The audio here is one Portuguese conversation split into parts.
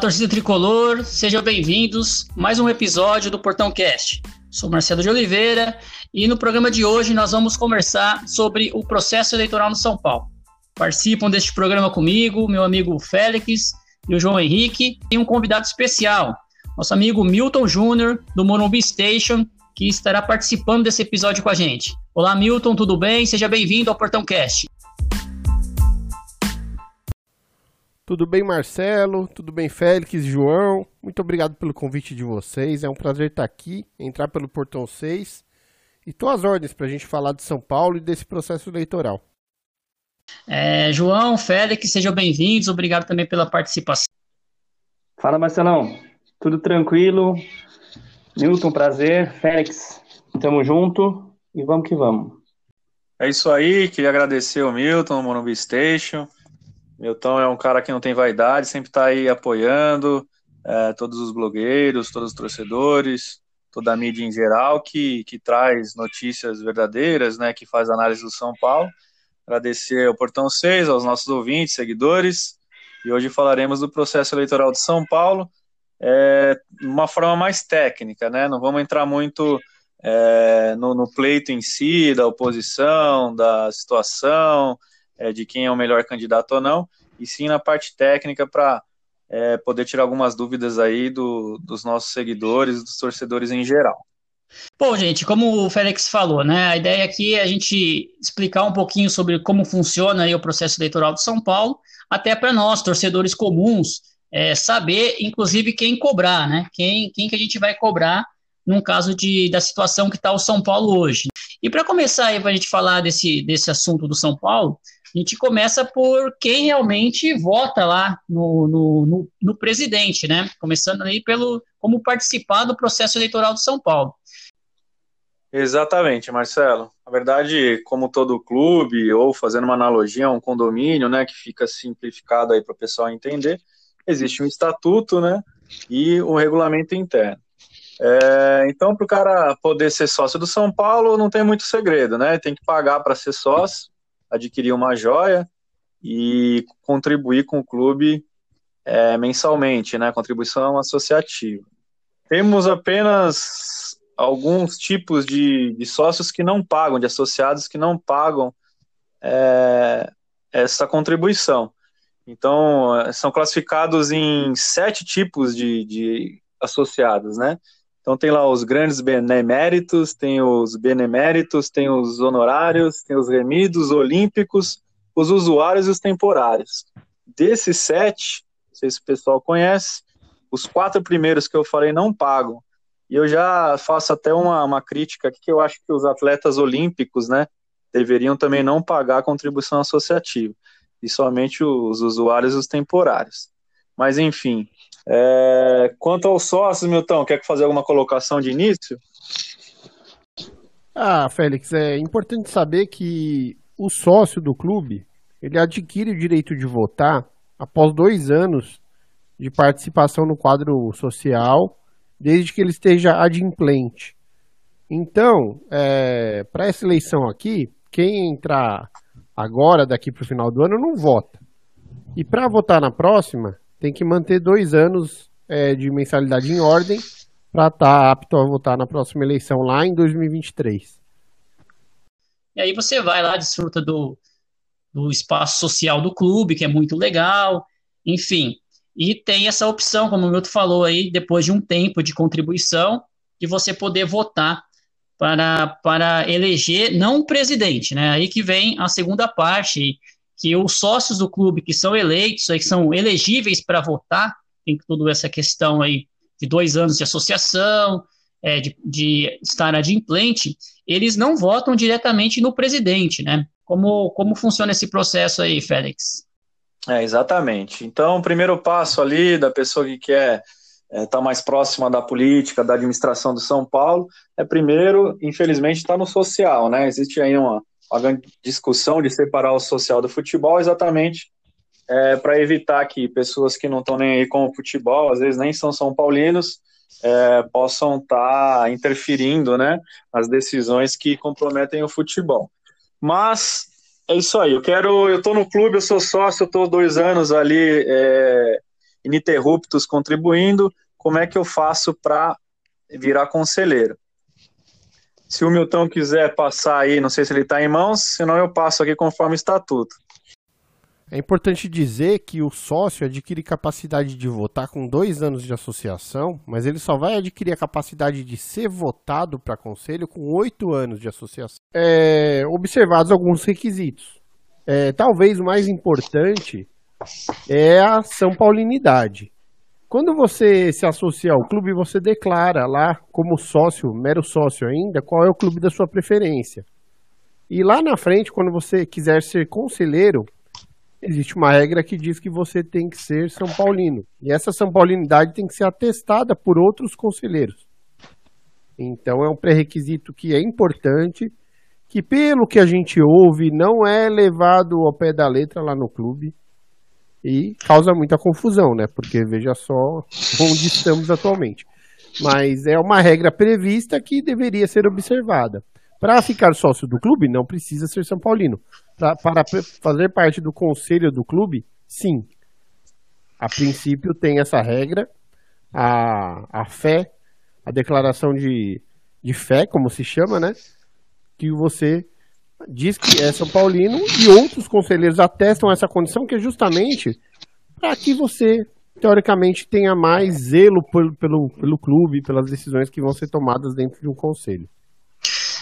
torcida tricolor, sejam bem-vindos mais um episódio do Portão Cast. Sou Marcelo de Oliveira e no programa de hoje nós vamos conversar sobre o processo eleitoral no São Paulo. Participam deste programa comigo, meu amigo Félix e o João Henrique, e um convidado especial, nosso amigo Milton Júnior, do Morumbi Station, que estará participando desse episódio com a gente. Olá, Milton, tudo bem? Seja bem-vindo ao Portão Cast. Tudo bem, Marcelo? Tudo bem, Félix, João? Muito obrigado pelo convite de vocês. É um prazer estar aqui, entrar pelo Portão 6. E tô às ordens para a gente falar de São Paulo e desse processo eleitoral. É, João, Félix, sejam bem-vindos. Obrigado também pela participação. Fala, Marcelão. Tudo tranquilo? Newton, prazer. Félix, tamo junto e vamos que vamos. É isso aí, queria agradecer o Milton, o Morumbi Station. Milton é um cara que não tem vaidade, sempre está aí apoiando é, todos os blogueiros, todos os torcedores, toda a mídia em geral que, que traz notícias verdadeiras, né, que faz análise do São Paulo. Agradecer ao Portão 6, aos nossos ouvintes, seguidores, e hoje falaremos do processo eleitoral de São Paulo, é, uma forma mais técnica, né, não vamos entrar muito é, no, no pleito em si, da oposição, da situação, é, de quem é o melhor candidato ou não, e sim na parte técnica para é, poder tirar algumas dúvidas aí do, dos nossos seguidores, dos torcedores em geral. Bom, gente, como o Félix falou, né, a ideia aqui é a gente explicar um pouquinho sobre como funciona aí o processo eleitoral de São Paulo, até para nós, torcedores comuns, é, saber, inclusive, quem cobrar, né, quem, quem que a gente vai cobrar num caso de, da situação que está o São Paulo hoje. E para começar aí, para a gente falar desse, desse assunto do São Paulo, a gente começa por quem realmente vota lá no, no, no, no presidente, né? Começando aí pelo como participar do processo eleitoral de São Paulo. Exatamente, Marcelo. Na verdade, como todo clube, ou fazendo uma analogia um condomínio, né, que fica simplificado aí para o pessoal entender, existe um estatuto, né, e um regulamento interno. É, então, para o cara poder ser sócio do São Paulo, não tem muito segredo, né? Tem que pagar para ser sócio, adquirir uma joia e contribuir com o clube é, mensalmente, né? Contribuição associativa. Temos apenas alguns tipos de, de sócios que não pagam, de associados que não pagam é, essa contribuição. Então, são classificados em sete tipos de, de associados, né? Então tem lá os grandes beneméritos, tem os beneméritos, tem os honorários, tem os remidos, olímpicos, os usuários e os temporários. Desses sete, não sei se o pessoal conhece, os quatro primeiros que eu falei não pagam. E eu já faço até uma, uma crítica aqui que eu acho que os atletas olímpicos, né, deveriam também não pagar a contribuição associativa, e somente os usuários e os temporários. Mas enfim, é, quanto aos sócios, Milton, quer fazer alguma colocação de início? Ah, Félix, é importante saber que o sócio do clube ele adquire o direito de votar após dois anos de participação no quadro social, desde que ele esteja adimplente. Então, é, para essa eleição aqui, quem entrar agora, daqui para o final do ano, não vota. E para votar na próxima, tem que manter dois anos é, de mensalidade em ordem para estar tá apto a votar na próxima eleição lá em 2023. E aí você vai lá, desfruta do, do espaço social do clube, que é muito legal, enfim. E tem essa opção, como o Milton falou aí, depois de um tempo de contribuição, de você poder votar para, para eleger não o presidente, né? Aí que vem a segunda parte, que os sócios do clube que são eleitos, que são elegíveis para votar, tem toda essa questão aí de dois anos de associação, é, de, de estar adimplente, eles não votam diretamente no presidente, né? Como, como funciona esse processo aí, Félix? É, exatamente. Então, o primeiro passo ali da pessoa que quer estar é, tá mais próxima da política, da administração do São Paulo, é primeiro, infelizmente, estar tá no social, né? Existe aí uma, a discussão de separar o social do futebol exatamente é, para evitar que pessoas que não estão nem aí com o futebol, às vezes nem são São Paulinos, é, possam estar tá interferindo né, nas decisões que comprometem o futebol. Mas é isso aí, eu quero. Eu estou no clube, eu sou sócio, eu estou dois anos ali é, ininterruptos contribuindo. Como é que eu faço para virar conselheiro? Se o Milton quiser passar aí, não sei se ele está em mãos, senão eu passo aqui conforme estatuto. É importante dizer que o sócio adquire capacidade de votar com dois anos de associação, mas ele só vai adquirir a capacidade de ser votado para conselho com oito anos de associação. É, observados alguns requisitos. É, talvez o mais importante é a São Paulinidade. Quando você se associa ao clube, você declara lá, como sócio, mero sócio ainda, qual é o clube da sua preferência. E lá na frente, quando você quiser ser conselheiro, existe uma regra que diz que você tem que ser São Paulino. E essa São Paulinidade tem que ser atestada por outros conselheiros. Então é um pré-requisito que é importante, que pelo que a gente ouve, não é levado ao pé da letra lá no clube. E causa muita confusão, né? Porque veja só onde estamos atualmente. Mas é uma regra prevista que deveria ser observada. Para ficar sócio do clube, não precisa ser São Paulino. Pra, para fazer parte do conselho do clube, sim. A princípio tem essa regra, a, a fé, a declaração de, de fé, como se chama, né? Que você diz que é São Paulino e outros conselheiros atestam essa condição, que é justamente para que você, teoricamente, tenha mais zelo pelo, pelo, pelo clube, pelas decisões que vão ser tomadas dentro de um conselho.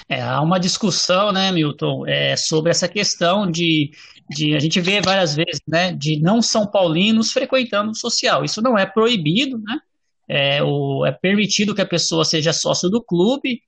É, há uma discussão, né, Milton, é, sobre essa questão de, de a gente vê várias vezes, né, de não São Paulinos frequentando o social. Isso não é proibido, né? É, o, é permitido que a pessoa seja sócio do clube.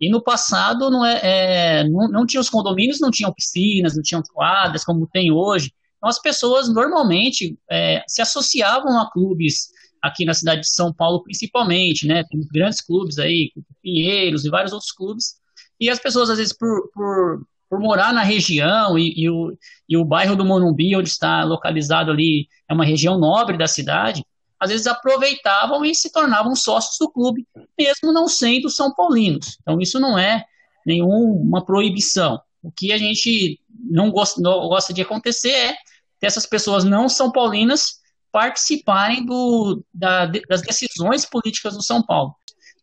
E no passado não, é, é não, não tinha os condomínios, não tinham piscinas, não tinham quadras como tem hoje. Então as pessoas normalmente é, se associavam a clubes aqui na cidade de São Paulo, principalmente, né? Tem grandes clubes aí, Pinheiros e vários outros clubes e as pessoas, às vezes, por, por, por morar na região e, e, o, e o bairro do Morumbi, onde está localizado ali, é uma região nobre da cidade, às vezes aproveitavam e se tornavam sócios do clube, mesmo não sendo São Paulinos. Então, isso não é nenhuma proibição. O que a gente não gosta, não gosta de acontecer é que essas pessoas não São Paulinas participarem do, da, das decisões políticas do São Paulo.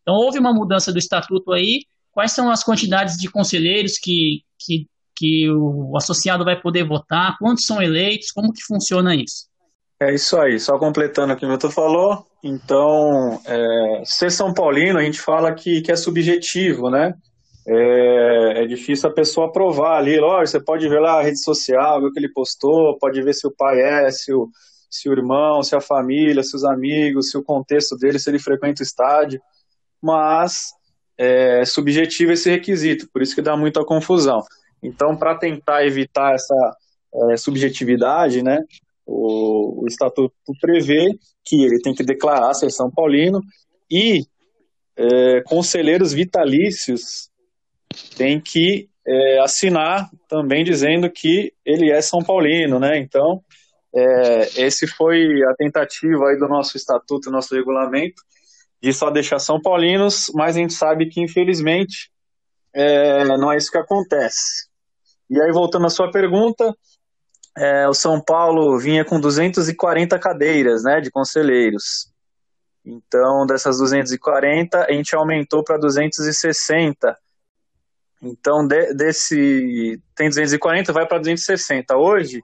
Então, houve uma mudança do estatuto aí, quais são as quantidades de conselheiros que, que, que o associado vai poder votar, quantos são eleitos, como que funciona isso? É isso aí, só completando o que o Milton falou, então, é, ser São Paulino, a gente fala que, que é subjetivo, né? É, é, difícil a pessoa aprovar ali, lógico, você pode ver lá a rede social, ver o que ele postou, pode ver se o pai é, se o, se o irmão, se a família, se os amigos, se o contexto dele, se ele frequenta o estádio, mas é subjetivo esse requisito, por isso que dá muita confusão. Então, para tentar evitar essa é, subjetividade, né, o, o, estatuto prevê que ele tem que declarar ser São Paulino e é, conselheiros vitalícios têm que é, assinar também dizendo que ele é São Paulino, né? Então, é, esse foi a tentativa aí do nosso estatuto, nosso regulamento, de só deixar São Paulinos, mas a gente sabe que, infelizmente, é, não é isso que acontece. E aí, voltando à sua pergunta, é, o São Paulo vinha com 240 cadeiras né, de conselheiros. Então, dessas 240, a gente aumentou para 260. Então, de, desse tem 240, vai para 260. Hoje,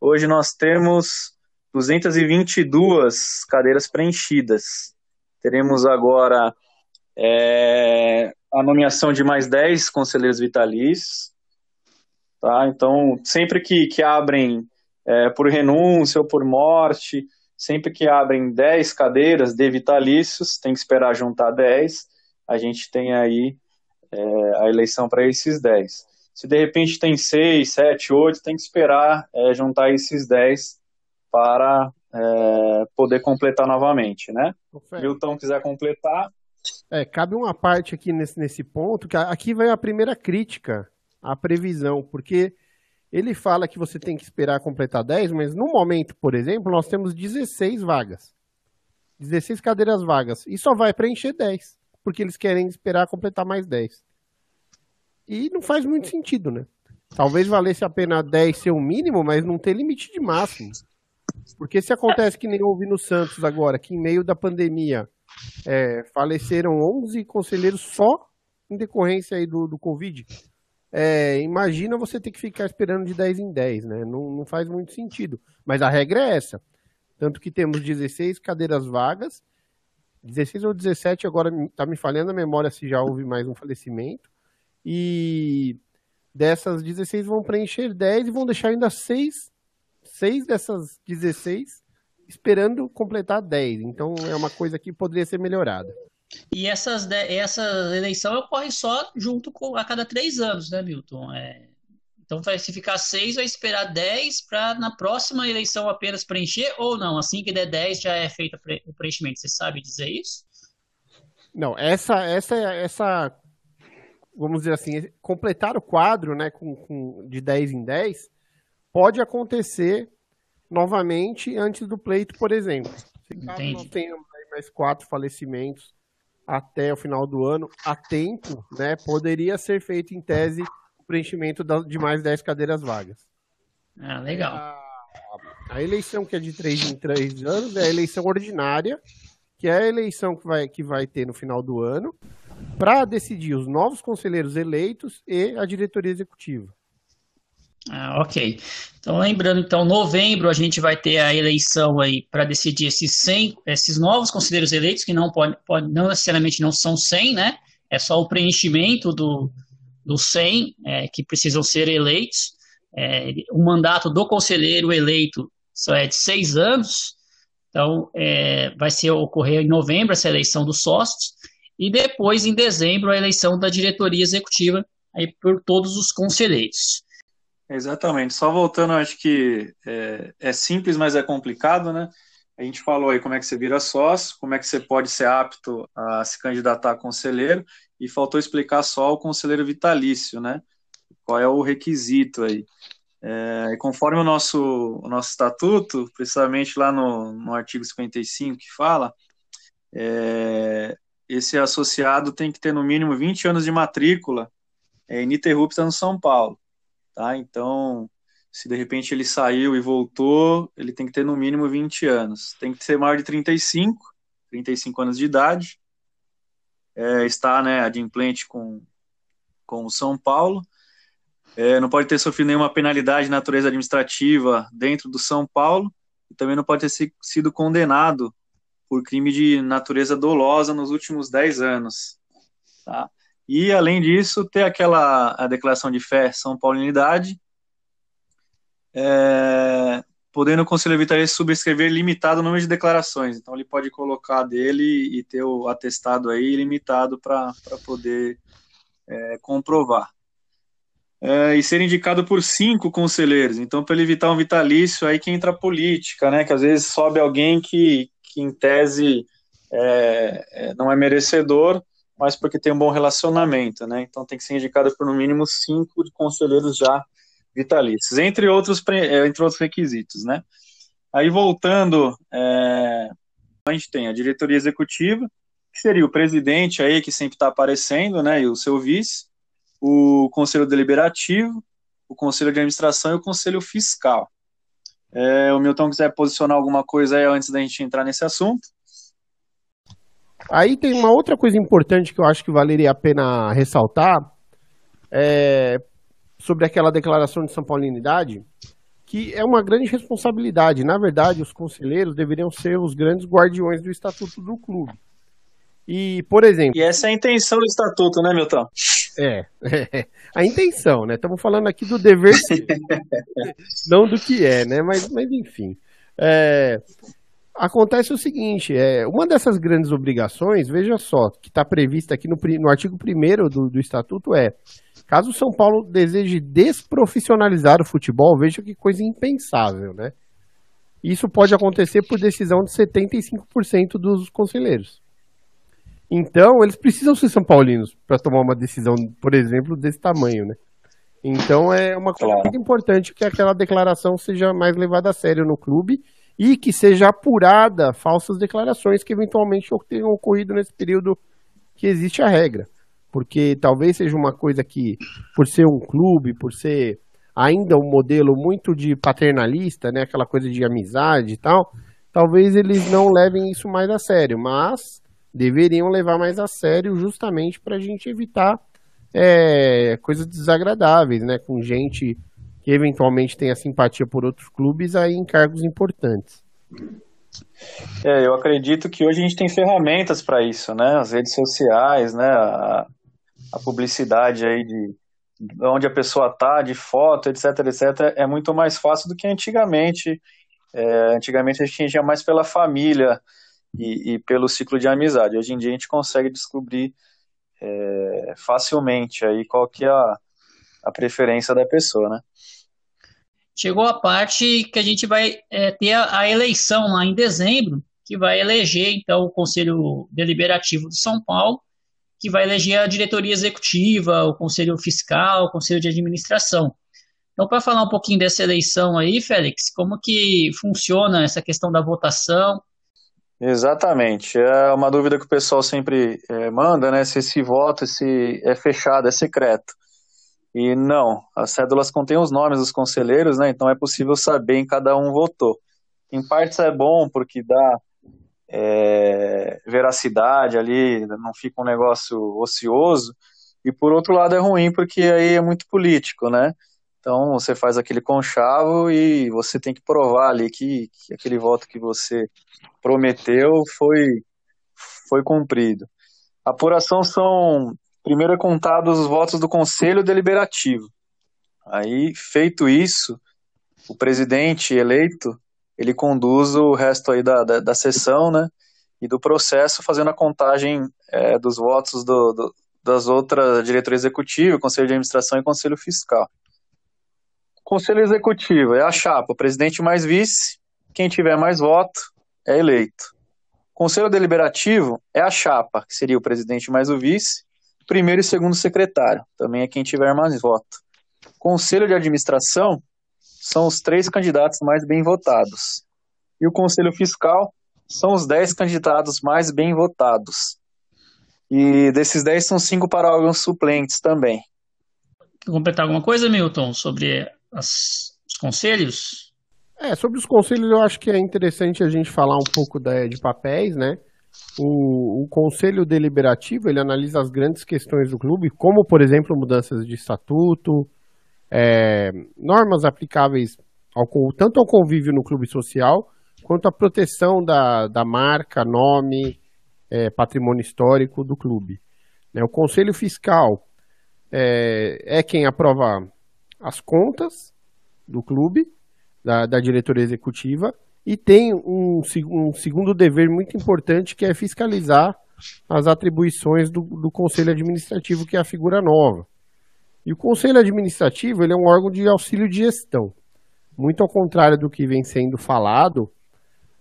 hoje nós temos 222 cadeiras preenchidas. Teremos agora é, a nomeação de mais 10 conselheiros vitalícios. Tá? Então, sempre que, que abrem é, por renúncia ou por morte, sempre que abrem 10 cadeiras de vitalícios, tem que esperar juntar 10, a gente tem aí é, a eleição para esses 10. Se de repente tem 6, 7, 8, tem que esperar é, juntar esses 10 para é, poder completar novamente, né? Milton quiser completar. É, cabe uma parte aqui nesse, nesse ponto, que aqui vai a primeira crítica a previsão, porque ele fala que você tem que esperar completar 10, mas no momento, por exemplo, nós temos 16 vagas. 16 cadeiras vagas. E só vai preencher 10, porque eles querem esperar completar mais 10. E não faz muito sentido, né? Talvez valesse a pena 10 ser o mínimo, mas não ter limite de máximo. Porque se acontece que nem houve no Santos agora, que em meio da pandemia é, faleceram 11 conselheiros só em decorrência aí do, do Covid, é, imagina você ter que ficar esperando de 10 em 10, né? Não, não faz muito sentido. Mas a regra é essa. Tanto que temos 16 cadeiras vagas, 16 ou 17, agora está me falhando a memória se já houve mais um falecimento. E dessas 16 vão preencher 10 e vão deixar ainda 6, 6 dessas 16 esperando completar 10. Então é uma coisa que poderia ser melhorada. E essas, essa eleição ocorre só junto com a cada três anos, né, Milton? É, então, vai, se ficar seis, vai esperar 10 para na próxima eleição apenas preencher ou não? Assim que der 10 já é feito o preenchimento. Você sabe dizer isso? Não, essa, essa, essa, vamos dizer assim, completar o quadro né, com, com, de 10 em 10 pode acontecer novamente antes do pleito, por exemplo. Se caso nós tenhamos mais quatro falecimentos até o final do ano, a tempo, né, poderia ser feito em tese o preenchimento de mais 10 cadeiras vagas. Ah, legal. A, a, eleição que é de 3 em 3 anos é a eleição ordinária, que é a eleição que vai, que vai ter no final do ano, para decidir os novos conselheiros eleitos e a diretoria executiva. Ah, ok. Então, lembrando, então, novembro a gente vai ter a eleição aí para decidir esses 100, esses novos conselheiros eleitos, que não pode, pode, não necessariamente não são 100, né? É só o preenchimento do, do 100 é, que precisam ser eleitos. É, o mandato do conselheiro eleito só é de seis anos, então é, vai ser ocorrer em novembro essa eleição dos sócios e depois em dezembro a eleição da diretoria executiva aí por todos os conselheiros. Exatamente. Só voltando, acho que é, é, simples, mas é complicado, né? A gente falou aí como é que você vira sócio, como é que você pode ser apto a se candidatar a conselheiro, e faltou explicar só o conselheiro vitalício, né? Qual é o requisito aí. É, conforme o nosso, o nosso estatuto, precisamente lá no, no artigo 55 que fala, é, esse associado tem que ter no mínimo 20 anos de matrícula é, ininterrupta no São Paulo. Tá? Então, se de repente ele saiu e voltou, ele tem que ter no mínimo 20 anos. Tem que ser maior de 35, 35 anos de idade. É, está né, adimplente com, com o São Paulo. É, não pode ter sofrido nenhuma penalidade de natureza administrativa dentro do São Paulo. E também não pode ter sido condenado por crime de natureza dolosa nos últimos 10 anos. Tá? E, além disso, ter aquela a declaração de fé São Paulinidade, é, podendo o Conselho Vitalício subscrever limitado o número de declarações. Então, ele pode colocar dele e ter o atestado aí limitado para poder é, comprovar. É, e ser indicado por cinco conselheiros. Então, para ele evitar um vitalício, aí que entra a política, né? Que às vezes sobe alguém que, que em tese, é, é não é merecedor, mas porque tem um bom relacionamento, né? Então tem que ser indicado por no mínimo cinco conselheiros já vitalícios, entre outros, é, entre outros requisitos, né? Aí voltando, é, a gente tem a diretoria executiva, que seria o presidente aí que sempre está aparecendo, né? E o seu vice, o conselho deliberativo, o conselho de administração e o conselho fiscal. É, o Milton quiser posicionar alguma coisa aí antes da gente entrar nesse assunto. Aí tem uma outra coisa importante que eu acho que valeria a pena ressaltar, é, sobre aquela declaração de São Paulinidade, que é uma grande responsabilidade. Na verdade, os conselheiros deveriam ser os grandes guardiões do estatuto do clube. E, por exemplo. E essa é a intenção do estatuto, né, Milton? É, é a intenção, né? Estamos falando aqui do dever ser, não do que é, né? Mas, mas enfim. É, acontece o seguinte: é, uma dessas grandes obrigações, veja só, que está prevista aqui no, no artigo 1 do, do Estatuto é. Caso o São Paulo deseje desprofissionalizar o futebol, veja que coisa impensável, né? Isso pode acontecer por decisão de 75% dos conselheiros. Então, eles precisam ser São Paulinos para tomar uma decisão, por exemplo, desse tamanho, né? Então é uma coisa Claro. muito importante que aquela declaração seja mais levada a sério no clube e que seja apurada falsas declarações que eventualmente tenham ocorrido nesse período que existe a regra. Porque talvez seja uma coisa que, por ser um clube, por ser ainda um modelo muito de paternalista, né, aquela coisa de amizade e tal, talvez eles não levem isso mais a sério, mas deveriam levar mais a sério justamente para a gente evitar é, coisas desagradáveis, né, com gente eventualmente tenha simpatia por outros clubes aí em cargos importantes. É, eu acredito que hoje a gente tem ferramentas para isso, né? As redes sociais, né? A, a publicidade aí de, de onde a pessoa tá, de foto, etc, etc, é muito mais fácil do que antigamente. É, antigamente a gente ia mais pela família e, e pelo ciclo de amizade. Hoje em dia a gente consegue descobrir é, facilmente aí qual que é a, a preferência da pessoa, né? Chegou a parte que a gente vai é, ter a, a eleição lá em dezembro, que vai eleger então o Conselho Deliberativo de São Paulo, que vai eleger a diretoria executiva, o Conselho Fiscal, o Conselho de Administração. Então, para falar um pouquinho dessa eleição aí, Félix, como que funciona essa questão da votação? Exatamente. É uma dúvida que o pessoal sempre é, manda, né? Se esse voto se é fechado, é secreto. E não, as cédulas contêm os nomes dos conselheiros, né? Então é possível saber em cada um votou. Em partes é bom porque dá é, veracidade ali, não fica um negócio ocioso. E por outro lado é ruim porque aí é muito político, né? Então você faz aquele conchavo e você tem que provar ali que, que aquele voto que você prometeu foi, foi cumprido. Apuração são primeiro é contados os votos do Conselho Deliberativo. Aí, feito isso, o presidente eleito, ele conduz o resto aí da, da, da sessão, né, e do processo, fazendo a contagem é, dos votos do, do, das outras diretoria executiva, Conselho de Administração e Conselho Fiscal. Conselho Executivo é a chapa, presidente mais vice, quem tiver mais voto é eleito. Conselho Deliberativo é a chapa, que seria o presidente mais o vice, primeiro e segundo secretário, também é quem tiver mais voto. Conselho de administração são os três candidatos mais bem votados. E o conselho fiscal são os dez candidatos mais bem votados. E desses dez são cinco para órgãos suplentes também. Quer completar alguma coisa, Milton, sobre as, os conselhos? É, sobre os conselhos eu acho que é interessante a gente falar um pouco da, de papéis, né? O, o, Conselho Deliberativo ele analisa as grandes questões do clube, como, por exemplo, mudanças de estatuto, é, normas aplicáveis ao, tanto ao convívio no clube social, quanto à proteção da, da marca, nome, é, patrimônio histórico do clube. Né, o Conselho Fiscal é, é, quem aprova as contas do clube, da, da diretoria executiva, e tem um, um, segundo dever muito importante que é fiscalizar as atribuições do, do, Conselho Administrativo, que é a figura nova. E o Conselho Administrativo ele é um órgão de auxílio de gestão. Muito ao contrário do que vem sendo falado,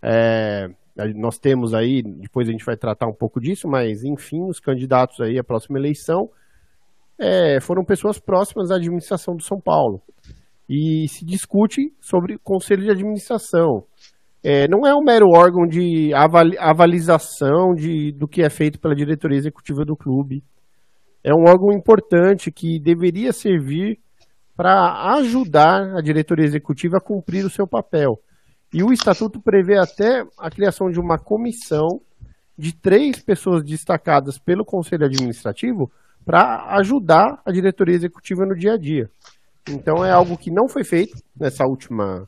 é, nós temos aí, depois a gente vai tratar um pouco disso, mas enfim, os candidatos aí à próxima eleição é, foram pessoas próximas à administração do São Paulo. E se discute sobre conselho de administração. É, não é um mero órgão de avali avalização de, do que é feito pela diretoria executiva do clube. É um órgão importante que deveria servir para ajudar a diretoria executiva a cumprir o seu papel. E o estatuto prevê até a criação de uma comissão de três pessoas destacadas pelo conselho administrativo para ajudar a diretoria executiva no dia a dia. Então é algo que não foi feito nessa última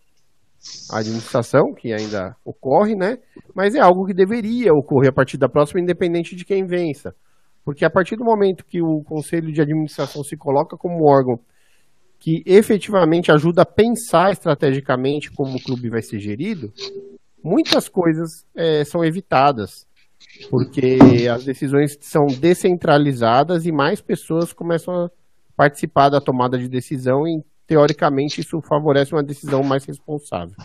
administração, que ainda ocorre, né? Mas é algo que deveria ocorrer a partir da próxima, independente de quem vença. Porque a partir do momento que o conselho de administração se coloca como órgão que efetivamente ajuda a pensar estrategicamente como o clube vai ser gerido, muitas coisas é, são evitadas. Porque as decisões são descentralizadas e mais pessoas começam a participar da tomada de decisão e teoricamente isso favorece uma decisão mais responsável.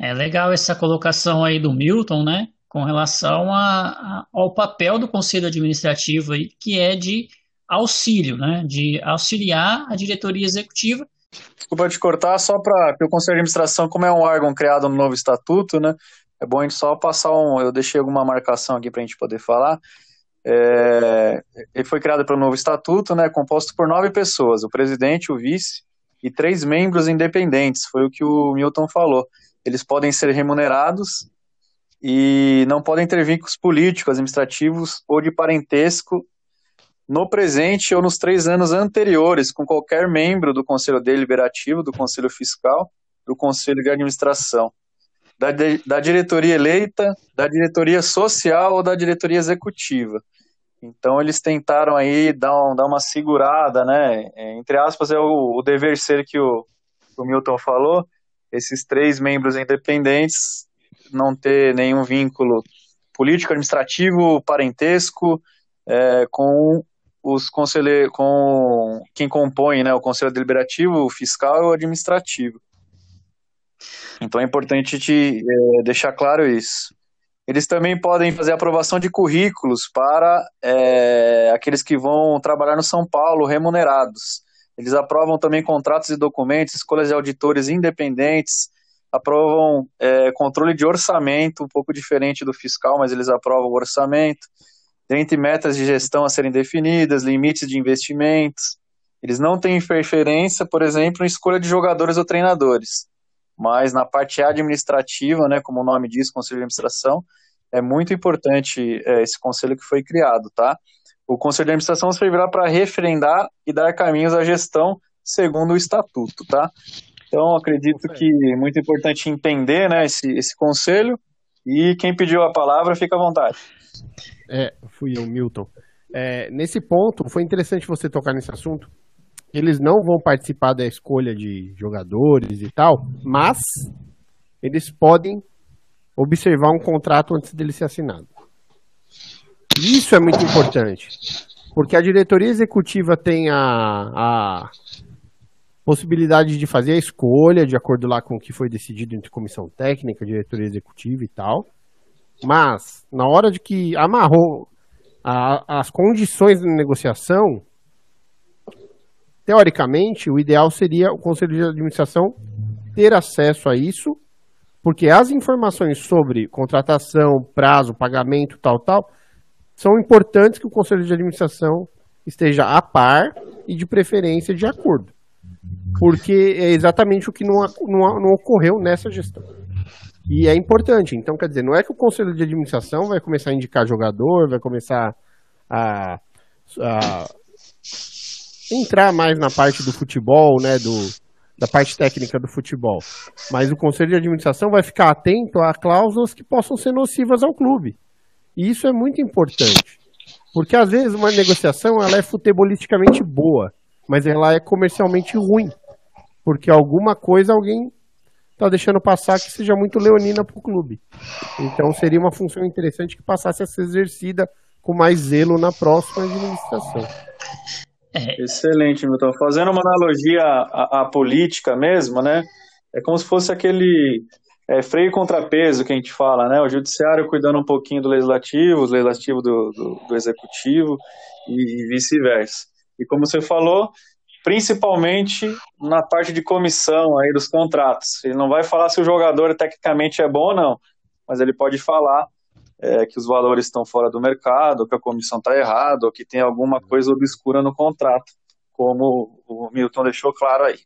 É legal essa colocação aí do Milton, né, com relação a, a, ao papel do conselho administrativo aí, que é de auxílio, né, de auxiliar a diretoria executiva. Desculpa te cortar, só para o Conselho de Administração, como é um órgão criado no novo estatuto, né, é bom a gente só passar um. Eu deixei alguma marcação aqui para a gente poder falar. É, ele foi criado pelo novo estatuto, né, composto por nove pessoas: o presidente, o vice e três membros independentes. Foi o que o Milton falou. Eles podem ser remunerados e não podem ter vínculos políticos, administrativos ou de parentesco no presente ou nos três anos anteriores com qualquer membro do Conselho Deliberativo, do Conselho Fiscal, do Conselho de Administração da, da diretoria eleita, da diretoria social ou da diretoria executiva. Então eles tentaram aí dar, um, dar uma segurada, né? É, entre aspas, é o, o dever ser que o, o Milton falou, esses três membros independentes não ter nenhum vínculo político, administrativo, parentesco é, com os conselheiros, com quem compõe né, o conselho deliberativo, o fiscal e o administrativo. Então é importante te, é, deixar claro isso. Eles também podem fazer aprovação de currículos para é, aqueles que vão trabalhar no São Paulo remunerados. Eles aprovam também contratos e documentos, escolhas de auditores independentes, aprovam é, controle de orçamento, um pouco diferente do fiscal, mas eles aprovam o orçamento, dentre metas de gestão a serem definidas, limites de investimentos. Eles não têm interferência, por exemplo, em escolha de jogadores ou treinadores mas na parte administrativa, né, como o nome diz, Conselho de Administração, é muito importante é, esse conselho que foi criado, tá? O Conselho de Administração servirá para referendar e dar caminhos à gestão segundo o estatuto, tá? Então, acredito que é muito importante entender né, esse, esse conselho e quem pediu a palavra, fica à vontade. É, fui eu, Milton. É, nesse ponto, foi interessante você tocar nesse assunto, eles não vão participar da escolha de jogadores e tal, mas eles podem observar um contrato antes dele ser assinado. Isso é muito importante, porque a diretoria executiva tem a, a possibilidade de fazer a escolha de acordo lá com o que foi decidido entre comissão técnica, diretoria executiva e tal. Mas, na hora de que amarrou a, as condições da negociação, teoricamente, o ideal seria o conselho de administração ter acesso a isso, porque as informações sobre contratação, prazo, pagamento, tal, tal, são importantes que o conselho de administração esteja a par e de preferência de acordo. Porque é exatamente o que não, não, não ocorreu nessa gestão. E é importante. Então, quer dizer, não é que o conselho de administração vai começar a indicar jogador, vai começar a, a entrar mais na parte do futebol, né, do, da parte técnica do futebol. Mas o conselho de administração vai ficar atento a cláusulas que possam ser nocivas ao clube. E isso é muito importante. Porque às vezes uma negociação ela é futebolisticamente boa, mas ela é comercialmente ruim. Porque alguma coisa alguém está deixando passar que seja muito leonina para o clube. Então seria uma função interessante que passasse a ser exercida com mais zelo na próxima administração. É. Excelente, Milton. Fazendo uma analogia à, à, política mesmo, né? É como se fosse aquele é, freio contrapeso que a gente fala, né? O judiciário cuidando um pouquinho do legislativo, o legislativo do, do, do executivo e, e vice-versa. E como você falou, principalmente na parte de comissão aí dos contratos. Ele não vai falar se o jogador tecnicamente é bom ou não, mas ele pode falar é, que os valores estão fora do mercado, que a comissão está errada, ou que tem alguma coisa obscura no contrato, como o Milton deixou claro aí.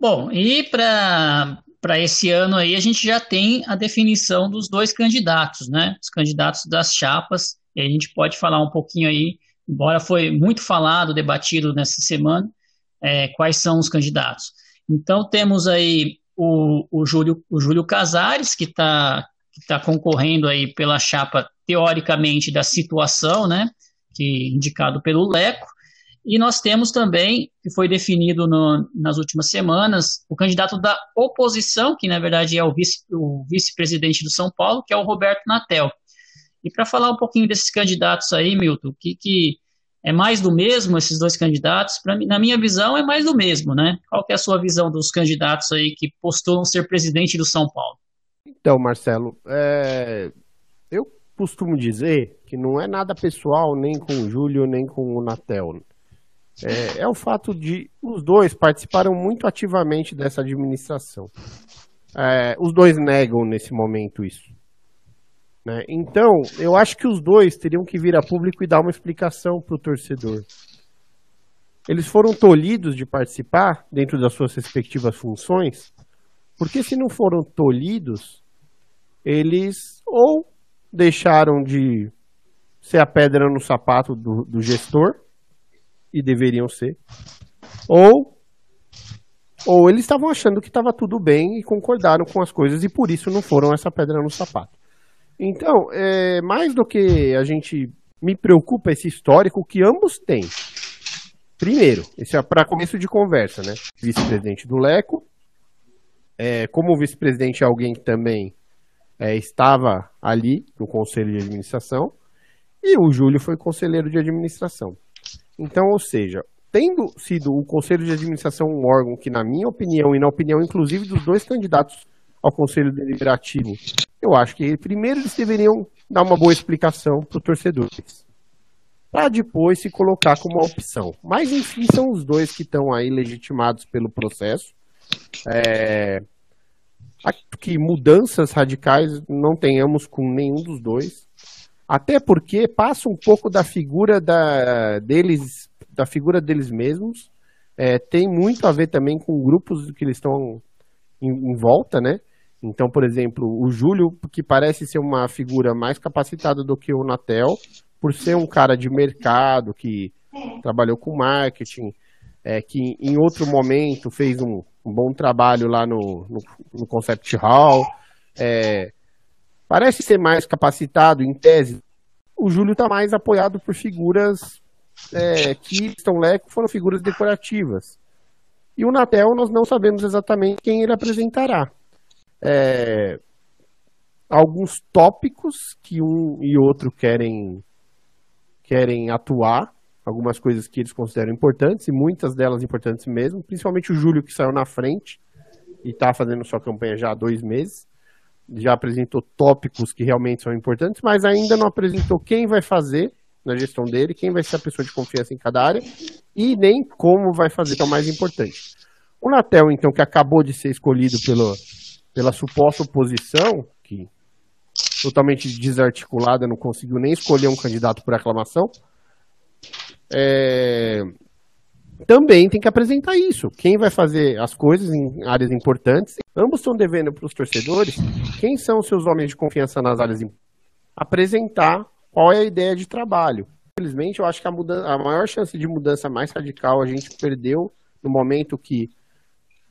Bom, e para esse ano aí a gente já tem a definição dos dois candidatos, né? Os candidatos das chapas, e a gente pode falar um pouquinho aí, embora foi muito falado, debatido nessa semana, é, quais são os candidatos. Então temos aí o, o, Júlio, o Júlio Casares, que está que está concorrendo aí pela chapa, teoricamente, da situação, né? Que indicado pelo Leco. E nós temos também, que foi definido no, nas últimas semanas, o candidato da oposição, que na verdade é o, vice, o vice-presidente do São Paulo, que é o Roberto Natel. E para falar um pouquinho desses candidatos aí, Milton, que, que é mais do mesmo esses dois candidatos? Pra, na minha visão, é mais do mesmo, né? Qual que é a sua visão dos candidatos aí que postulam ser presidente do São Paulo? Então, Marcelo, é... eu costumo dizer que não é nada pessoal nem com o Júlio nem com o Natel. É, é o fato de os dois participaram muito ativamente dessa administração. É, os dois negam nesse momento isso. Né? Então, eu acho que os dois teriam que vir a público e dar uma explicação para o torcedor. Eles foram tolhidos de participar dentro das suas respectivas funções, porque se não foram tolhidos, eles ou deixaram de ser a pedra no sapato do, do gestor, e deveriam ser, ou ou eles estavam achando que estava tudo bem e concordaram com as coisas e por isso não foram essa pedra no sapato. Então, é, mais do que a gente me preocupa esse histórico que ambos têm. Primeiro, esse é para começo de conversa, né? Vice-presidente do Leco. É, como vice-presidente é alguém que também é, estava ali no conselho de administração. E o Júlio foi conselheiro de administração. Então, ou seja, tendo sido o conselho de administração um órgão que, na minha opinião, e na opinião inclusive dos dois candidatos ao conselho deliberativo, eu acho que primeiro eles deveriam dar uma boa explicação para os torcedores, para depois se colocar como uma opção. Mas enfim, são os dois que estão aí legitimados pelo processo. É, que mudanças radicais não tenhamos com nenhum dos dois. Até porque passa um pouco da figura da, deles, da figura deles mesmos. É, tem muito a ver também com grupos que eles estão em, em, volta, né? Então, por exemplo, o Júlio, que parece ser uma figura mais capacitada do que o Natel, por ser um cara de mercado que trabalhou com marketing, é, que em outro momento fez um, um bom trabalho lá no, no, no Concept Hall. É, parece ser mais capacitado em tese. O Júlio está mais apoiado por figuras é, que estão leco, foram figuras decorativas. E o Natel nós não sabemos exatamente quem ele apresentará. É, alguns tópicos que um e outro querem querem atuar, algumas coisas que eles consideram importantes, e muitas delas importantes mesmo, principalmente o Júlio, que saiu na frente e está fazendo sua campanha já há dois meses já apresentou tópicos que realmente são importantes, mas ainda não apresentou quem vai fazer na gestão dele, quem vai ser a pessoa de confiança em cada área e nem como vai fazer, que é o mais importante. O Natel, então, que acabou de ser escolhido pelo, pela suposta oposição, que totalmente desarticulada, não conseguiu nem escolher um candidato por aclamação, é, também tem que apresentar isso. Quem vai fazer as coisas em áreas importantes. Ambos estão devendo para os torcedores quem são os seus homens de confiança nas áreas importantes. Apresentar qual é a ideia de trabalho. Infelizmente, eu acho que a, mudança, a maior chance de mudança mais radical a gente perdeu no momento que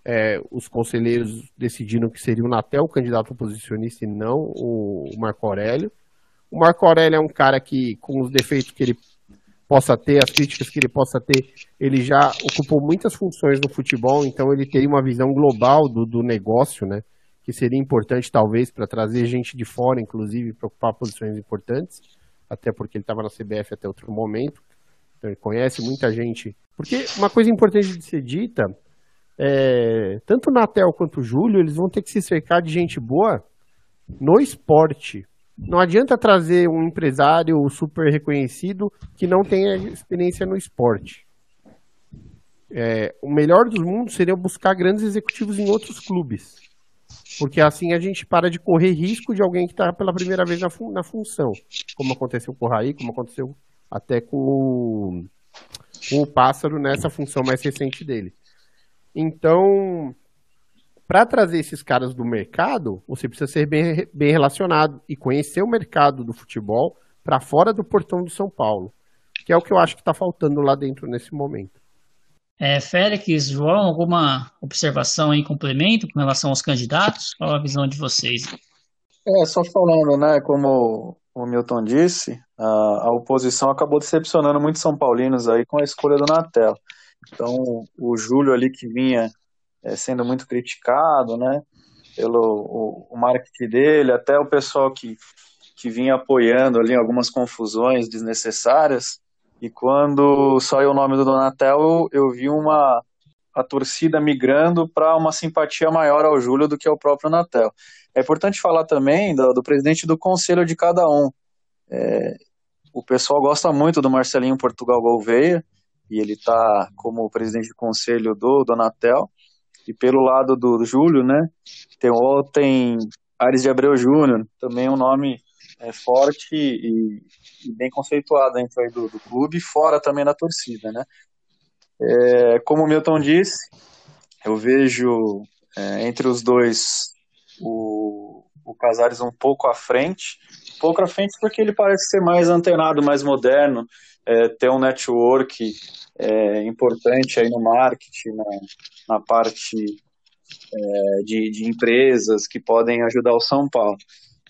é, os conselheiros decidiram que seria o Natel o candidato oposicionista e não o, Marco Aurélio. O Marco Aurélio é um cara que, com os defeitos que ele possa ter, as críticas que ele possa ter, ele já ocupou muitas funções no futebol, então ele teria uma visão global do, do negócio, né? Que seria importante, talvez, para trazer gente de fora, inclusive, para ocupar posições importantes, até porque ele estava na CBF até outro momento, então ele conhece muita gente. Porque uma coisa importante de ser dita, é, tanto o Natel quanto o Júlio, eles vão ter que se cercar de gente boa no esporte, não adianta trazer um empresário super reconhecido que não tenha experiência no esporte. É, o melhor dos mundos seria buscar grandes executivos em outros clubes. Porque assim a gente para de correr risco de alguém que está pela primeira vez na, fun na, função. Como aconteceu com o Raí, como aconteceu até com o, com o Pássaro nessa função mais recente dele. Então, para trazer esses caras do mercado, você precisa ser bem, bem relacionado e conhecer o mercado do futebol para fora do portão do São Paulo, que é o que eu acho que está faltando lá dentro nesse momento. É, Félix, João, alguma observação em complemento com relação aos candidatos? Qual a visão de vocês? É, só falando, né, como o Milton disse, a, a oposição acabou decepcionando muitos São Paulinos aí com a escolha do Natel. Então, o Júlio ali que vinha sendo muito criticado, né? Pelo o, o, marketing dele, até o pessoal que, que vinha apoiando ali algumas confusões desnecessárias. E quando saiu o nome do Donatel, eu, eu vi uma a torcida migrando para uma simpatia maior ao Júlio do que ao próprio Natel. É importante falar também do, do presidente do conselho de cada um. É, o pessoal gosta muito do Marcelinho Portugal Gouveia, e ele está como presidente do conselho do Donatel. E pelo lado do, Júlio, né, tem, tem Ares de Abreu Júnior, também um nome é, forte e, e, bem conceituado dentro aí do, do clube, fora também da torcida, né. É, como o Milton disse, eu vejo é, entre os dois o, o Casares um pouco à frente, um pouco à frente porque ele parece ser mais antenado, mais moderno, é, ter um network é, importante aí no marketing, na, na parte é, de, de empresas que podem ajudar o São Paulo.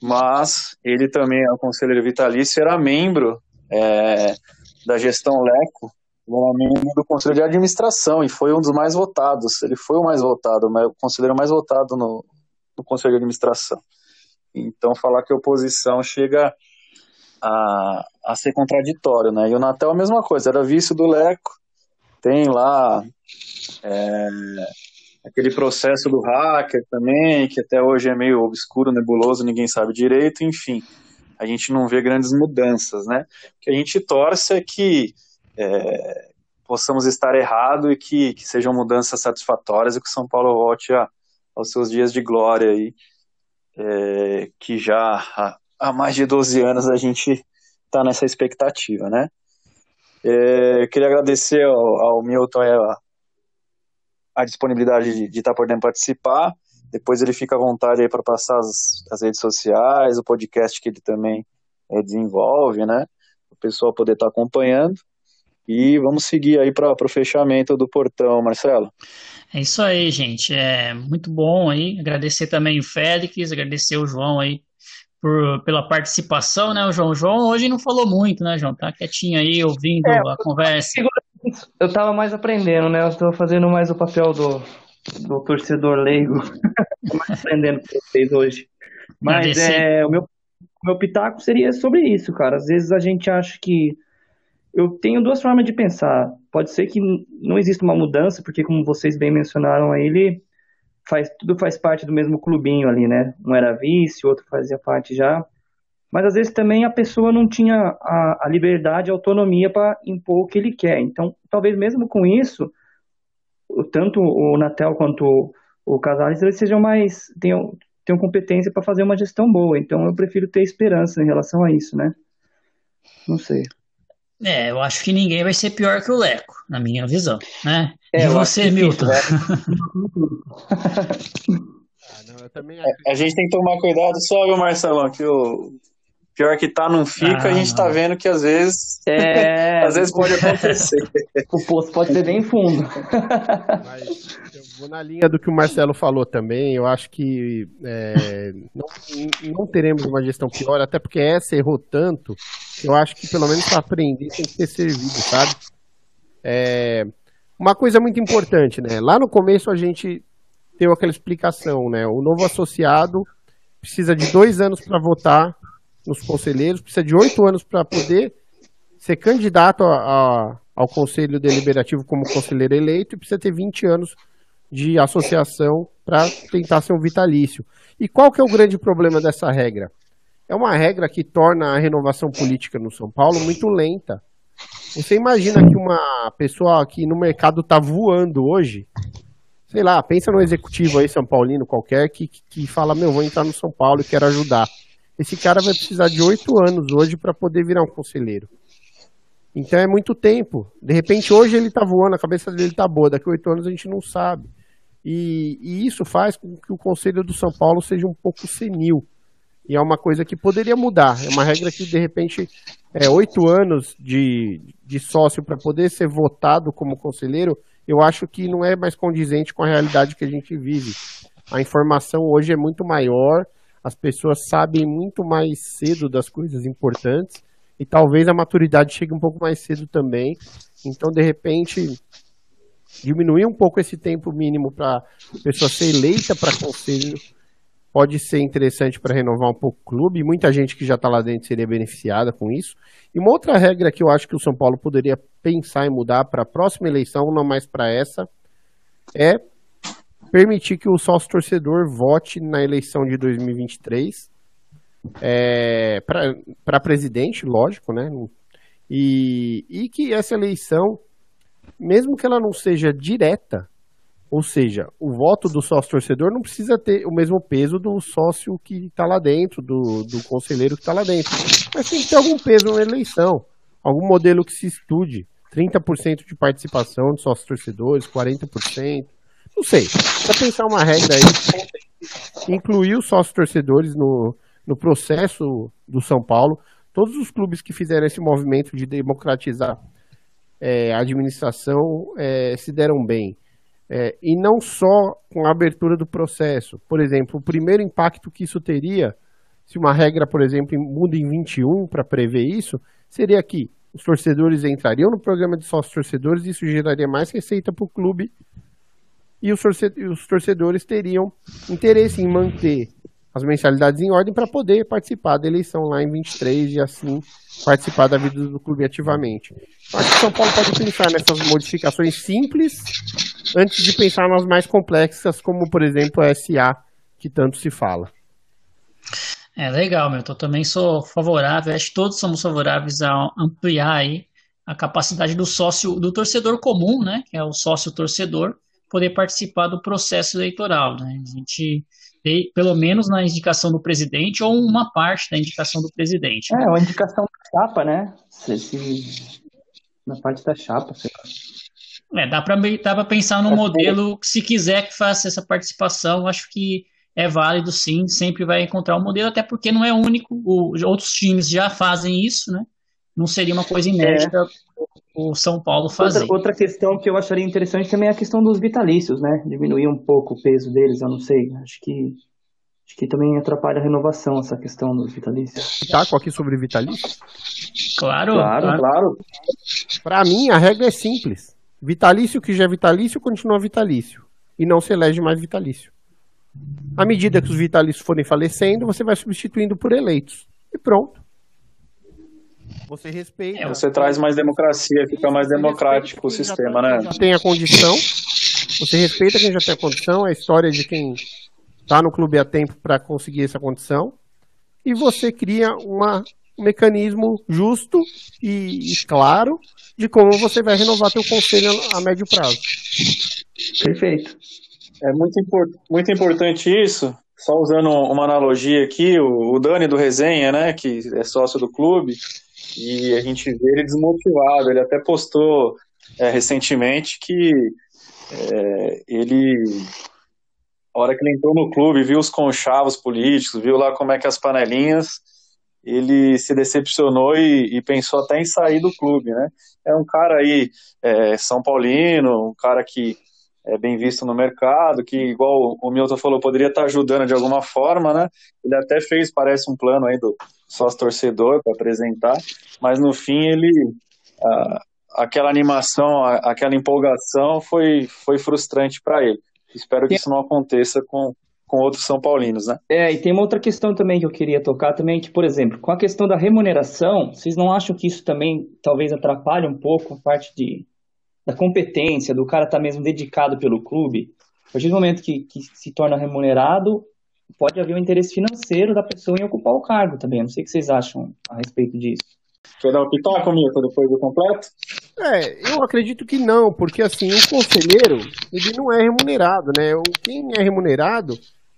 Mas ele também é um conselheiro vitalício, era membro é, da gestão Leco, membro do conselho de administração e foi um dos mais votados. Ele foi o mais votado, o conselheiro mais votado no, no conselho de administração. Então, falar que a oposição chega a, a ser contraditório, né? E o Natel a mesma coisa, era vice do Leco, tem lá é, aquele processo do hacker também, que até hoje é meio obscuro, nebuloso, ninguém sabe direito, enfim, a gente não vê grandes mudanças, né? O que a gente torce é que é, possamos estar errado e que, que sejam mudanças satisfatórias e que o São Paulo volte a, aos seus dias de glória aí, é, que já há, mais de 12 anos a gente está nessa expectativa, né? É, queria agradecer ao, ao Milton a, a disponibilidade de, de estar tá podendo participar. Depois ele fica à vontade aí para passar as, as, redes sociais, o podcast que ele também é, desenvolve, né? O pessoal poder estar tá acompanhando. E vamos seguir aí para o fechamento do portão, Marcelo. É isso aí, gente. É muito bom aí. Agradecer também o Félix, agradecer o João aí por, pela participação, né, o João? O João hoje não falou muito, né, João? Tá quietinho aí, ouvindo é, a conversa. Eu tava mais aprendendo, né? Eu estou fazendo mais o papel do, do torcedor leigo. mais aprendendo com vocês hoje. Mas é, o meu, o meu pitaco seria sobre isso, cara. Às vezes a gente acha que eu tenho duas formas de pensar. Pode ser que não exista uma mudança, porque como vocês bem mencionaram aí, ele faz tudo faz parte do mesmo clubinho ali, né? Um era vice, o outro fazia parte já. Mas às vezes também a pessoa não tinha a, a liberdade, a autonomia para impor o que ele quer. Então, talvez mesmo com isso, tanto o Natel quanto o, Casares eles sejam mais tenham, tenham competência para fazer uma gestão boa. Então, eu prefiro ter esperança em relação a isso, né? Não sei. É, eu acho que ninguém vai ser pior que o Leco, na minha visão, né? É, e você, Milton? Né? ah, não, é, a gente tem que tomar cuidado só, viu, Marcelão, que o pior que tá não fica, ah, a gente tá vendo que às vezes é... às vezes pode acontecer. o poço pode ser bem fundo. Mas eu vou na linha do que o Marcelo falou também, eu acho que é, não, não teremos uma gestão pior, até porque essa errou tanto, eu acho que pelo menos para aprender tem que ser servido, sabe? É, uma coisa muito importante, né? Lá no começo a gente deu aquela explicação, né? O novo associado precisa de dois anos para votar nos conselheiros, precisa de oito anos para poder ser candidato a, a, ao Conselho Deliberativo como conselheiro eleito e precisa ter 20 anos de associação para tentar ser um vitalício. E qual que é o grande problema dessa regra? É uma regra que torna a renovação política no São Paulo muito lenta. Você imagina que uma pessoa aqui no mercado está voando hoje, sei lá, pensa no executivo aí, São Paulino qualquer, que, que fala, meu, vou entrar no São Paulo e quero ajudar. Esse cara vai precisar de oito anos hoje para poder virar um conselheiro. Então é muito tempo. De repente, hoje ele está voando, a cabeça dele está boa, daqui a oito anos a gente não sabe. E, e, isso faz com que o Conselho do São Paulo seja um pouco senil. E é uma coisa que poderia mudar. É uma regra que, de repente, é oito anos de, de sócio para poder ser votado como conselheiro, eu acho que não é mais condizente com a realidade que a gente vive. A informação hoje é muito maior, as pessoas sabem muito mais cedo das coisas importantes e talvez a maturidade chegue um pouco mais cedo também. Então, de repente, diminuir um pouco esse tempo mínimo para a pessoa ser eleita para conselho pode ser interessante para renovar um pouco o clube. Muita gente que já está lá dentro seria beneficiada com isso. E uma outra regra que eu acho que o São Paulo poderia pensar em mudar para a próxima eleição, não mais para essa, é permitir que o sócio torcedor vote na eleição de 2023 é, para presidente, lógico, né? E, e que essa eleição, mesmo que ela não seja direta, ou seja, o voto do sócio torcedor não precisa ter o mesmo peso do sócio que está lá dentro, do, do conselheiro que está lá dentro. Mas tem que ter algum peso na eleição, algum modelo que se estude. 30% de participação de sócios torcedores, 40%. Não sei. Para pensar uma regra aí, incluir os sócios torcedores no, no processo do São Paulo. Todos os clubes que fizeram esse movimento de democratizar é, a administração é, se deram bem. É, e não só com a abertura do processo. Por exemplo, o primeiro impacto que isso teria, se uma regra, por exemplo, muda em 21 para prever isso, seria que os torcedores entrariam no programa de sócios torcedores, isso geraria mais receita para o clube e os torcedores teriam interesse em manter as mensalidades em ordem para poder participar da eleição lá em 23 e assim participar da vida do clube ativamente. Acho que São Paulo pode pensar nessas modificações simples antes de pensar nas mais complexas, como por exemplo a SA, que tanto se fala. É legal, meu. Eu também sou favorável, acho que todos somos favoráveis a ampliar aí a capacidade do sócio, do torcedor comum, né, que é o sócio torcedor, poder participar do processo eleitoral. Né? A gente tem, pelo menos na indicação do presidente, ou uma parte da indicação do presidente. É, uma indicação da chapa, né? Se, se, na parte da chapa, sei lá. É, dá para pensar num modelo que, se quiser que faça essa participação, acho que é válido sim, sempre vai encontrar um modelo, até porque não é único, o, outros times já fazem isso, né? Não seria uma coisa inédita é. o São Paulo fazer. Outra, outra, questão que eu acharia interessante também é a questão dos vitalícios, né? Diminuir um pouco o peso deles, eu não sei. Acho que acho que também atrapalha a renovação essa questão dos vitalícios. Taco aqui sobre vitalícios? Claro, claro, claro. claro. Para mim a regra é simples. Vitalício que já é vitalício continua vitalício e não se elege mais vitalício. À medida que os vitalícios forem falecendo, você vai substituindo por eleitos. E pronto. Você respeita. É, você traz mais democracia, fica mais democrático o sistema, né? Já tem a condição. Você respeita quem já tem a condição, é a história de quem está no clube há tempo para conseguir essa condição. E você cria uma, um mecanismo justo e, claro de como você vai renovar seu conselho a, médio prazo. Perfeito. É muito, import, muito importante isso. Só usando uma analogia aqui, o, o Dani do Resenha, né, que é sócio do clube, e a gente vê ele desmotivado. Ele até postou é, recentemente que é, ele, a hora que ele entrou no clube, viu os conchavos políticos, viu lá como é que as panelinhas, ele se decepcionou e, e pensou até em sair do clube, né? É um cara aí, é, São Paulino, um cara que é bem visto no mercado, que, igual o Milton falou, poderia estar ajudando de alguma forma, né? Ele até fez, parece, um plano aí do sócio torcedor para apresentar, mas no fim ele. aquela animação, aquela empolgação foi, foi frustrante para ele. Espero que isso não aconteça com, com outros São Paulinos, né? É, e tem uma outra questão também que eu queria tocar também, que, por exemplo, com a questão da remuneração, vocês não acham que isso também talvez atrapalhe um pouco a parte de da competência, do cara estar tá mesmo dedicado pelo clube, a partir do momento que, que se torna remunerado, pode haver um interesse financeiro da pessoa em ocupar o cargo também. Não sei o que vocês acham a respeito disso. Quer dar o pitaco, Milton, depois do completo? É, eu acredito que não, porque assim, o conselheiro, ele não é remunerado, né? Quem é remunerado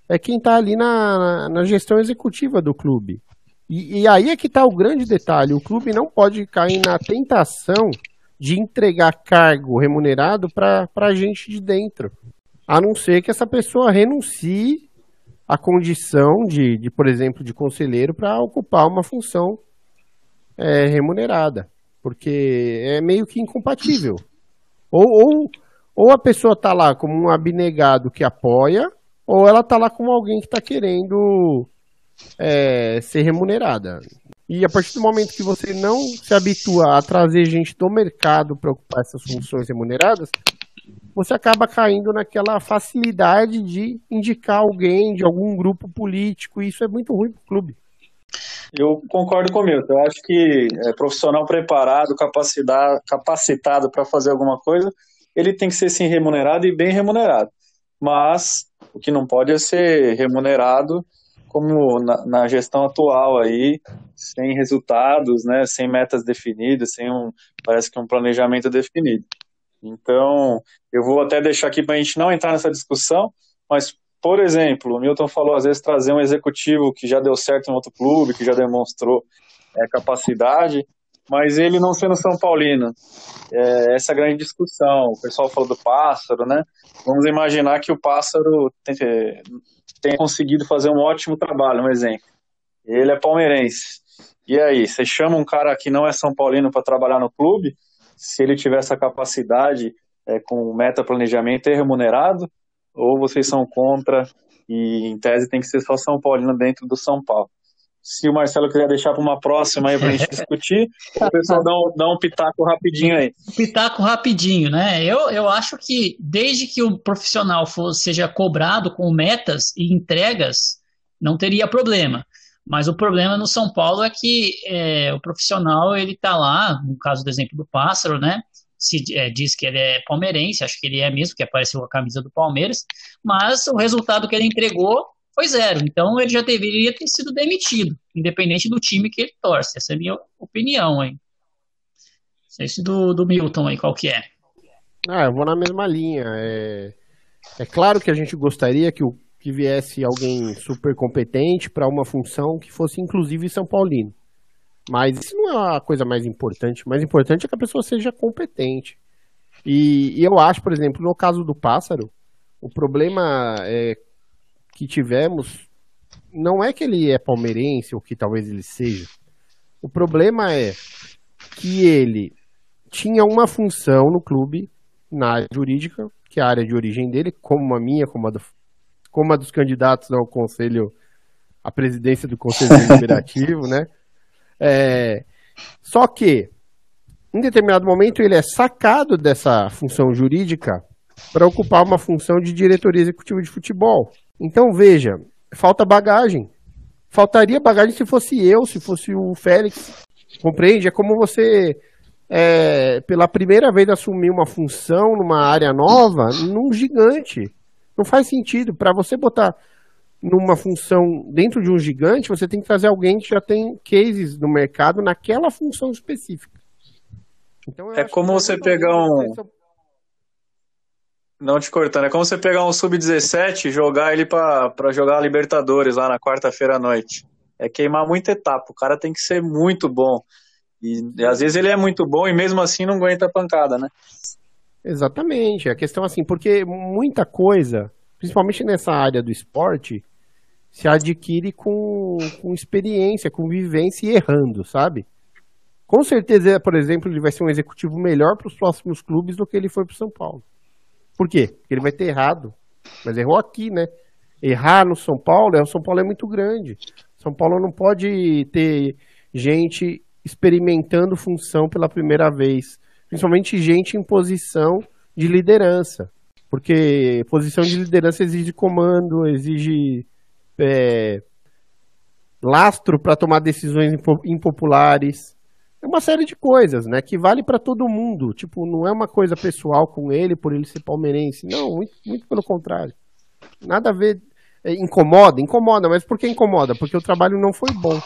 é quem está ali na, na, gestão executiva do clube. E, e aí é que está o grande detalhe, o clube não pode cair na tentação de entregar cargo remunerado para gente de dentro. A não ser que essa pessoa renuncie à condição de, de por exemplo, de conselheiro para ocupar uma função é, remunerada. Porque é meio que incompatível. Ou, ou, ou a pessoa está lá como um abnegado que apoia, ou ela está lá como alguém que está querendo é, ser remunerada. E a partir do momento que você não se habitua a trazer gente do mercado para ocupar essas funções remuneradas, você acaba caindo naquela facilidade de indicar alguém de algum grupo político, e isso é muito ruim para o clube. Eu concordo com o Milton. Eu acho que é, profissional preparado, capacitado para fazer alguma coisa, ele tem que ser sim remunerado e bem remunerado. Mas o que não pode é ser remunerado como na, na, gestão atual aí, sem resultados, né, sem metas definidas, sem um, parece que um planejamento definido. Então, eu vou até deixar aqui para a gente não entrar nessa discussão, mas, por exemplo, o Milton falou às vezes trazer um executivo que já deu certo em outro clube, que já demonstrou é, capacidade, mas ele não sendo São Paulino. É, essa é a grande discussão. O pessoal falou do pássaro, né? Vamos imaginar que o pássaro tenha, conseguido fazer um ótimo trabalho, um exemplo. Ele é palmeirense. E aí, você chama um cara que não é São Paulino para trabalhar no clube, se ele tiver essa capacidade é, com meta planejamento, é remunerado? Ou vocês são contra e, em tese, tem que ser só São Paulino dentro do São Paulo? Se o Marcelo quiser deixar para uma próxima aí para a gente discutir, o pessoal dá um, dá um pitaco rapidinho aí. Pitaco rapidinho, né? Eu, eu acho que desde que o profissional for, seja cobrado com metas e entregas, não teria problema. Mas o problema no São Paulo é que é, o profissional ele está lá, no caso do exemplo do Pássaro, né? Se é, diz que ele é palmeirense, acho que ele é mesmo, que apareceu a camisa do Palmeiras, mas o resultado que ele entregou foi zero. Então ele já deveria ter sido demitido, independente do time que ele torce. Essa é a minha opinião, sei se do, do Milton aí, qual que é. Ah, eu vou na mesma linha. É, é claro que a gente gostaria que, o, que viesse alguém super competente para uma função que fosse inclusive São Paulino. Mas isso não é a coisa mais importante. O mais importante é que a pessoa seja competente. E, e eu acho, por exemplo, no caso do pássaro, o problema é que tivemos não é que ele é palmeirense ou que talvez ele seja. O problema é que ele tinha uma função no clube, na área jurídica, que é a área de origem dele, como a minha, como a, do, como a dos candidatos ao conselho, à presidência do conselho deliberativo, né? É, só que, em determinado momento, ele é sacado dessa função jurídica para ocupar uma função de diretoria executiva de futebol. Então veja, falta bagagem. Faltaria bagagem se fosse eu, se fosse o Félix. Compreende? É como você, é, pela primeira vez, assumir uma função numa área nova, num gigante. Não faz sentido. Para você botar numa função dentro de um gigante, você tem que trazer alguém que já tem cases no mercado naquela função específica. Então, é como você pegar um. Não te cortando, é como você pegar um sub-17 e jogar ele para jogar a Libertadores lá na quarta-feira à noite. É queimar muita etapa. O cara tem que ser muito bom. E, e às vezes ele é muito bom e mesmo assim não aguenta a pancada, né? Exatamente. A questão assim, porque muita coisa, principalmente nessa área do esporte, se adquire com, com experiência, com vivência e errando, sabe? Com certeza, por exemplo, ele vai ser um executivo melhor para os próximos clubes do que ele foi para o São Paulo. Por quê? Porque ele vai ter errado. Mas errou aqui, né? Errar no São Paulo, é, o São Paulo é muito grande. São Paulo não pode ter gente experimentando função pela primeira vez. Principalmente gente em posição de liderança. Porque posição de liderança exige comando, exige é, lastro para tomar decisões impopulares uma série de coisas, né? Que vale para todo mundo. Tipo, não é uma coisa pessoal com ele por ele ser palmeirense. Não, muito, muito pelo contrário. Nada a ver. É, incomoda, incomoda, mas por que incomoda? Porque o trabalho não foi bom.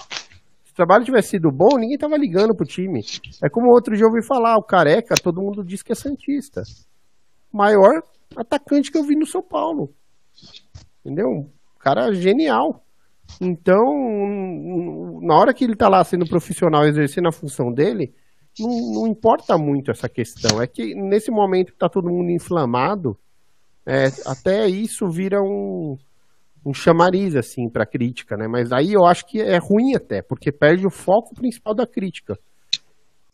Se o trabalho tivesse sido bom, ninguém tava ligando pro time. É como outro dia eu ouvi falar, o careca, todo mundo diz que é Santista. Maior atacante que eu vi no São Paulo. Entendeu? Cara genial. Então, na hora que ele está lá sendo profissional, exercendo a função dele, não, não, importa muito essa questão. É que nesse momento que está todo mundo inflamado, é, até isso vira um, um chamariz assim para crítica, né? Mas aí eu acho que é ruim até, porque perde o foco principal da crítica.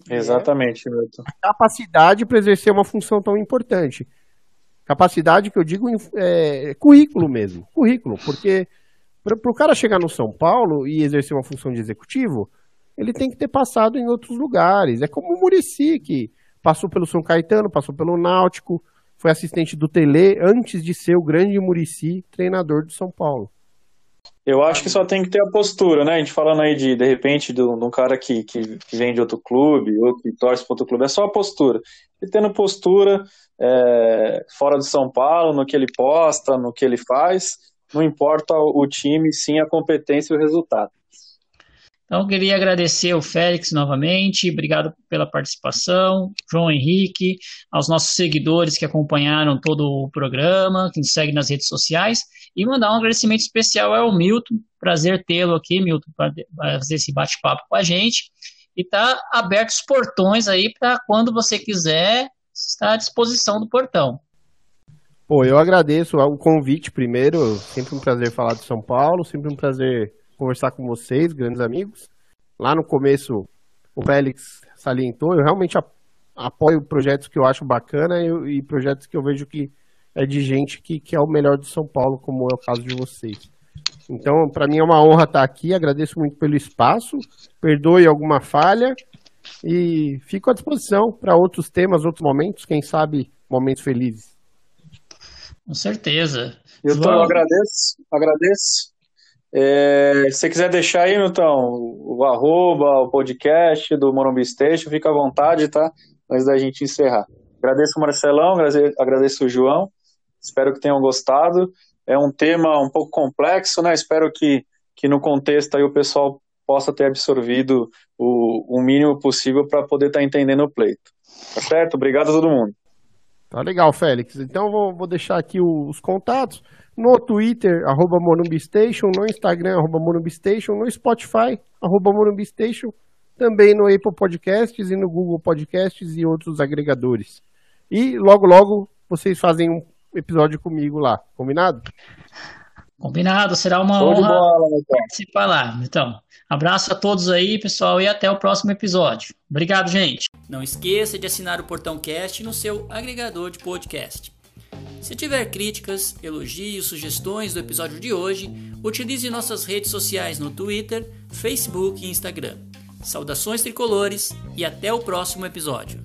Exatamente, Milton. A capacidade para exercer uma função tão importante. Capacidade que eu digo é currículo mesmo, currículo, porque para o cara chegar no São Paulo e exercer uma função de executivo, ele tem que ter passado em outros lugares. É como o Murici, que passou pelo São Caetano, passou pelo Náutico, foi assistente do Tele antes de ser o grande Murici, treinador do São Paulo. Eu acho que só tem que ter a postura, né? A gente falando aí de, de repente, de um cara que, que, vem de outro clube, ou que torce para outro clube, é só a postura. Ele tendo postura é, fora do São Paulo, no que ele posta, no que ele faz, não importa o time, sim a competência e o resultado. Então, queria agradecer o Félix novamente, obrigado pela participação, João Henrique, aos nossos seguidores que acompanharam todo o programa, que nos seguem nas redes sociais, e mandar um agradecimento especial ao Milton, prazer tê-lo aqui, Milton, para fazer esse bate-papo com a gente, e tá aberto os portões aí para quando você quiser, estar à disposição do portão. Pô, eu agradeço o convite primeiro, sempre um prazer falar de São Paulo, sempre um prazer conversar com vocês, grandes amigos. Lá no começo, o Félix salientou, eu realmente apoio projetos que eu acho bacana e, projetos que eu vejo que é de gente que, que é o melhor de São Paulo, como é o caso de vocês. Então, para mim é uma honra estar aqui, agradeço muito pelo espaço, perdoe alguma falha e fico à disposição para outros temas, outros momentos, quem sabe momentos felizes. Com certeza. Eu João... agradeço, agradeço é, se você quiser deixar aí, Milton, o arroba, o podcast do Morumbi Station, fica à vontade, tá? Antes da gente encerrar. Agradeço o Marcelão, agradeço o João, espero que tenham gostado. É um tema um pouco complexo, né? Espero que, que no contexto aí o pessoal possa ter absorvido o, o mínimo possível para poder estar tá entendendo o pleito. Tá certo? Obrigado a todo mundo. Tá legal, Félix. Então vou, vou deixar aqui os contatos no Twitter, arroba Monumbistation, no Instagram, arroba Monumbistation, no Spotify, arroba Monumbistation, também no Apple Podcasts e no Google Podcasts e outros agregadores. E logo, logo vocês fazem um episódio comigo lá, combinado? Combinado, será uma Show honra bola, participar lá. Então, abraço a todos aí, pessoal, e até o próximo episódio. Obrigado, gente. Não esqueça de assinar o Portão Cast no seu agregador de podcast. Se tiver críticas, elogios, sugestões do episódio de hoje, utilize nossas redes sociais no Twitter, Facebook e Instagram. Saudações tricolores e até o próximo episódio.